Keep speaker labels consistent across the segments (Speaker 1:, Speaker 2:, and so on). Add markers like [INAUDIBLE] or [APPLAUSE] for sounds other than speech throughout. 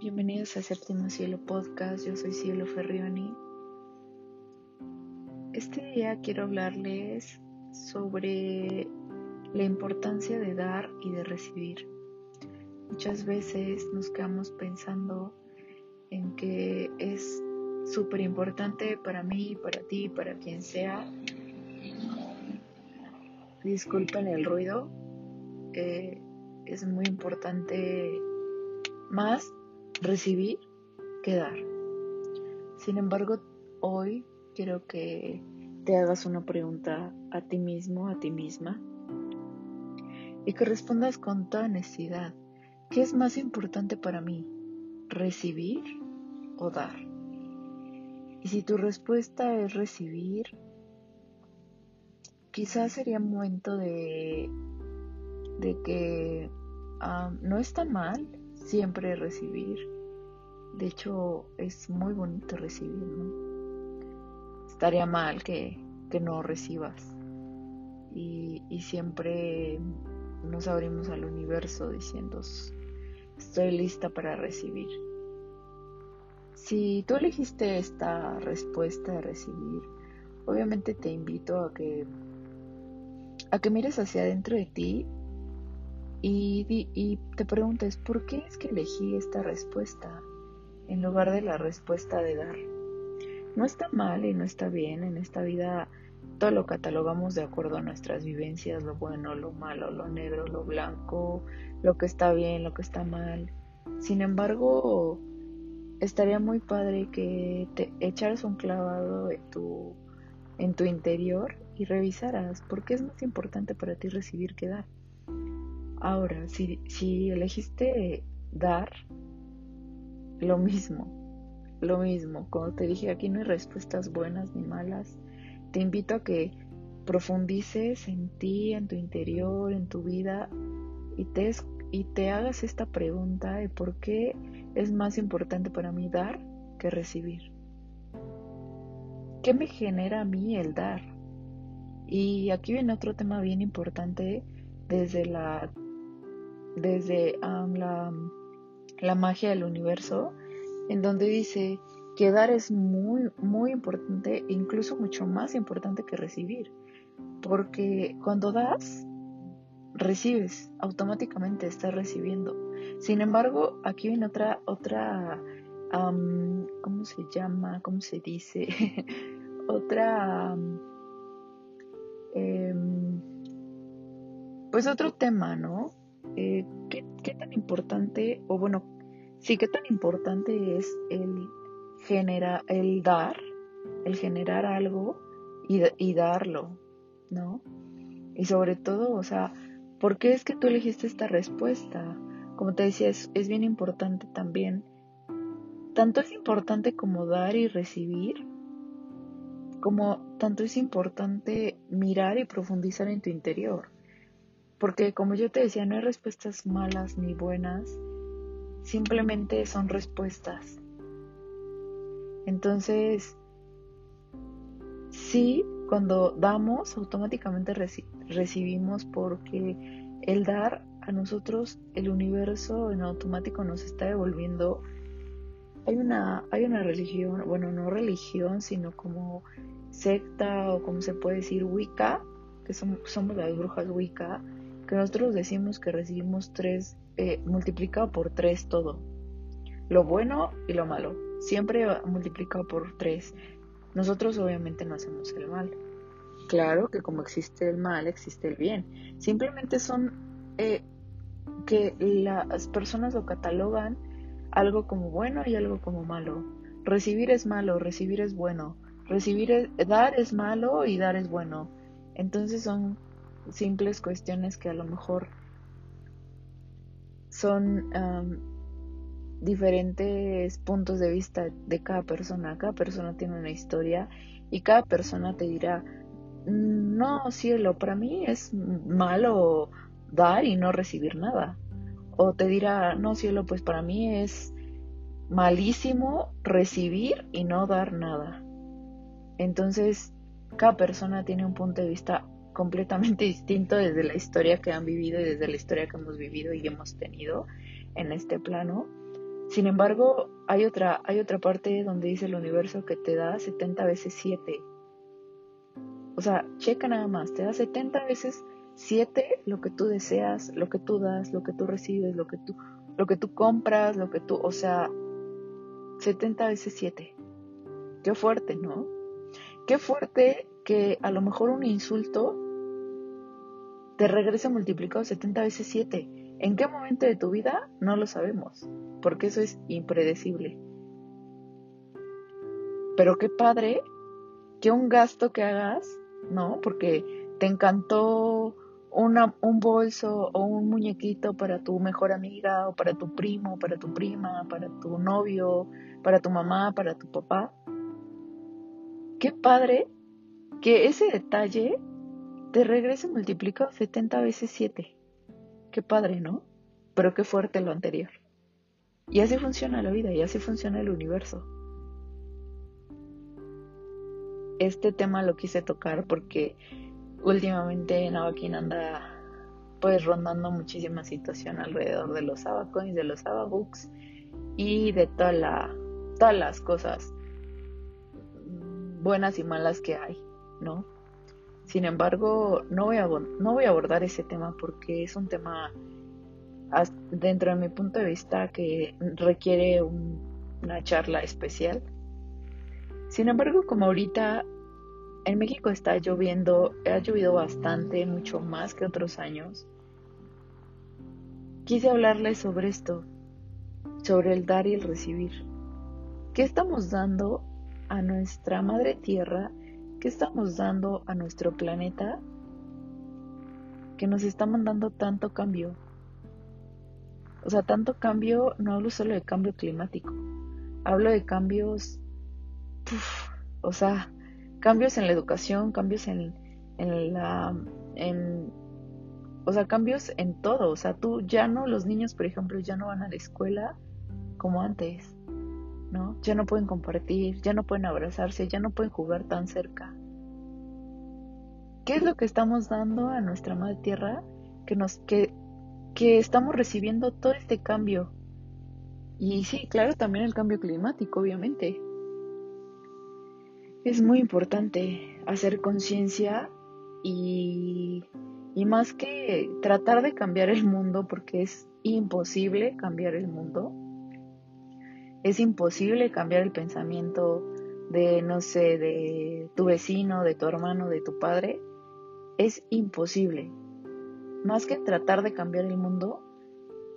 Speaker 1: Bienvenidos a Séptimo Cielo Podcast, yo soy Cielo Ferrioni. Este día quiero hablarles sobre la importancia de dar y de recibir. Muchas veces nos quedamos pensando en que es súper importante para mí, para ti, para quien sea. Disculpen el ruido, eh, es muy importante más recibir que dar. Sin embargo, hoy quiero que te hagas una pregunta a ti mismo, a ti misma, y que respondas con toda honestidad. ¿Qué es más importante para mí? ¿Recibir o dar? Y si tu respuesta es recibir, quizás sería momento de, de que ah, no está mal siempre recibir. De hecho, es muy bonito recibir, ¿no? Estaría mal que, no recibas. Y, y siempre nos abrimos al universo diciendo, estoy lista para recibir. Si tú elegiste esta respuesta de recibir, obviamente te invito a que a que mires hacia adentro de ti y, te preguntes, ¿por qué es que elegí esta respuesta en lugar de la respuesta de dar? No está mal y no está bien. En esta vida todo lo catalogamos de acuerdo a nuestras vivencias, lo bueno, lo malo, lo negro, lo blanco, lo que está bien, lo que está mal. Sin embargo, estaría muy padre que te echaras un clavado en tu, en tu interior y revisaras por qué es más importante para ti recibir que dar. Ahora, si, si elegiste dar, lo mismo, lo mismo. Como te dije, aquí no hay respuestas buenas ni malas. Te invito a que profundices en ti, en tu interior, en tu vida y te, y te hagas esta pregunta de por qué es más importante para mí dar que recibir. ¿Qué me genera a mí el dar? Y aquí viene otro tema bien importante desde la desde la, la magia del universo, en donde dice que dar es muy, muy importante, incluso mucho más importante que recibir. Porque cuando das, recibes, automáticamente estás recibiendo. Sin embargo, aquí viene otra, otra, ¿cómo se llama? ¿Cómo se dice? [LAUGHS] otra, em, pues otro tema, ¿no? Eh, ¿qué, tan importante, o bueno, sí, qué tan importante es el, genera, el dar, el generar algo y, y darlo, ¿no? Y sobre todo, o sea, ¿por qué es que tú elegiste esta respuesta? Como te decía, es, es bien importante también. Tanto es importante como dar y recibir, como tanto es importante mirar y profundizar en tu interior. Porque como yo te decía, no hay respuestas malas ni buenas, simplemente son respuestas. Entonces, sí, cuando damos, automáticamente recibimos porque el dar a nosotros, el universo en automático nos está devolviendo. Hay una, hay una religión, bueno, no religión, sino como secta o como se puede decir, Wicca, que somos, somos las brujas Wicca, que nosotros decimos que recibimos tres, eh, multiplicado por tres todo. Lo bueno y lo malo. Siempre multiplicado por tres. Nosotros obviamente no hacemos el mal. Claro que como existe el mal, existe el bien. Simplemente son eh, que las personas lo catalogan algo como bueno y algo como malo. Recibir es malo, recibir es bueno. Recibir es, dar es malo y dar es bueno. Entonces son simples cuestiones que a lo mejor son diferentes puntos de vista de cada persona. Cada persona tiene una historia y cada persona te dirá, no, cielo, para mí es malo dar y no recibir nada. O te dirá, no, cielo, pues para mí es malísimo recibir y no dar nada. Entonces, cada persona tiene un punto de vista completamente [LAUGHS] distinto desde la historia que han vivido y desde la historia que hemos vivido y hemos tenido en este plano. Sin embargo, hay otra, hay otra parte donde dice el universo que te da 70 veces 7. O sea, checa nada más, te da 70 veces 7 lo que tú deseas, lo que tú das, lo que tú recibes, lo que tú, lo que tú compras, lo que tú, o sea, 70 veces 7. Qué fuerte, ¿no? Qué fuerte que a lo mejor un insulto te regrese multiplicado 70 veces 7. ¿En qué momento de tu vida? No lo sabemos, porque eso es impredecible. Pero qué padre que un gasto que hagas, ¿no? Porque te encantó un bolso o un muñequito para tu mejor amiga o para tu primo, para tu prima, para tu novio, para tu mamá, para tu papá. Qué padre que ese detalle te regrese multiplicado 70 veces 7. Qué padre, ¿no? Pero qué fuerte lo anterior. Y así funciona la vida, y así funciona el universo. Este tema lo quise tocar porque últimamente Navakin anda pues rondando muchísima situación alrededor de los Abacoins, de los Ababooks y de toda la, todas las cosas buenas y malas que hay, ¿no? Sin embargo, no voy a, no voy a abordar ese tema porque es un tema, dentro de mi punto de vista, que requiere una charla especial. Sin embargo, como ahorita en México está lloviendo, ha llovido bastante, mucho más que otros años, quise hablarles sobre esto, sobre el dar y el recibir. ¿Qué estamos dando a nuestra madre tierra ¿Qué estamos dando a nuestro planeta que nos está mandando tanto cambio? O sea, tanto cambio, no hablo solo de cambio climático, hablo de cambios, o sea, cambios en la educación, cambios en, en la, en, o sea, cambios en todo, o sea, tú ya no, los niños, por ejemplo, ya no van a la escuela como antes. ¿No? Ya no pueden compartir, ya no pueden abrazarse, ya no pueden jugar tan cerca. ¿Qué es lo que estamos dando a nuestra madre tierra que nos que, estamos recibiendo todo este cambio? Y sí, claro, también el cambio climático, obviamente. Es muy importante hacer conciencia y más que tratar de cambiar el mundo, porque es imposible cambiar el mundo, es imposible cambiar el pensamiento de, no sé, de tu vecino, de tu hermano, de tu padre. Es imposible. Más que tratar de cambiar el mundo,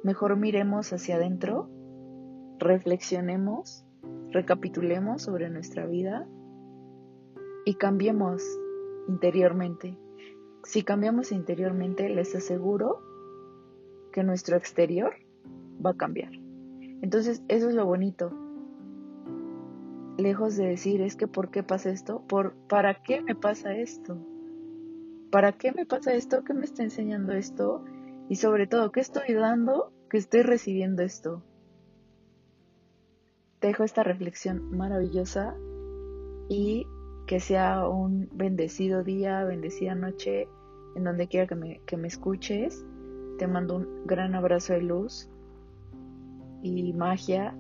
Speaker 1: mejor miremos hacia adentro, reflexionemos, recapitulemos sobre nuestra vida y cambiemos interiormente. Si cambiamos interiormente, les aseguro que nuestro exterior va a cambiar. Entonces, eso es lo bonito. Lejos de decir, es que ¿por qué pasa esto? ¿Por, ¿Para qué me pasa esto? ¿Para qué me pasa esto? ¿Qué me está enseñando esto? Y sobre todo, ¿qué estoy dando que estoy recibiendo esto? Te dejo esta reflexión maravillosa y que sea un bendecido día, bendecida noche, en donde quiera que me, que me escuches. Te mando un gran abrazo de luz y magia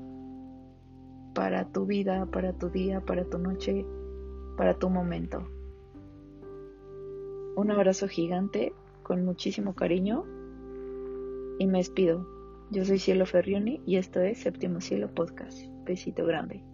Speaker 1: para tu vida, para tu día, para tu noche, para tu momento. Un abrazo gigante con muchísimo cariño y me despido. Yo soy Cielo Ferrioni y esto es Séptimo Cielo Podcast. Besito grande.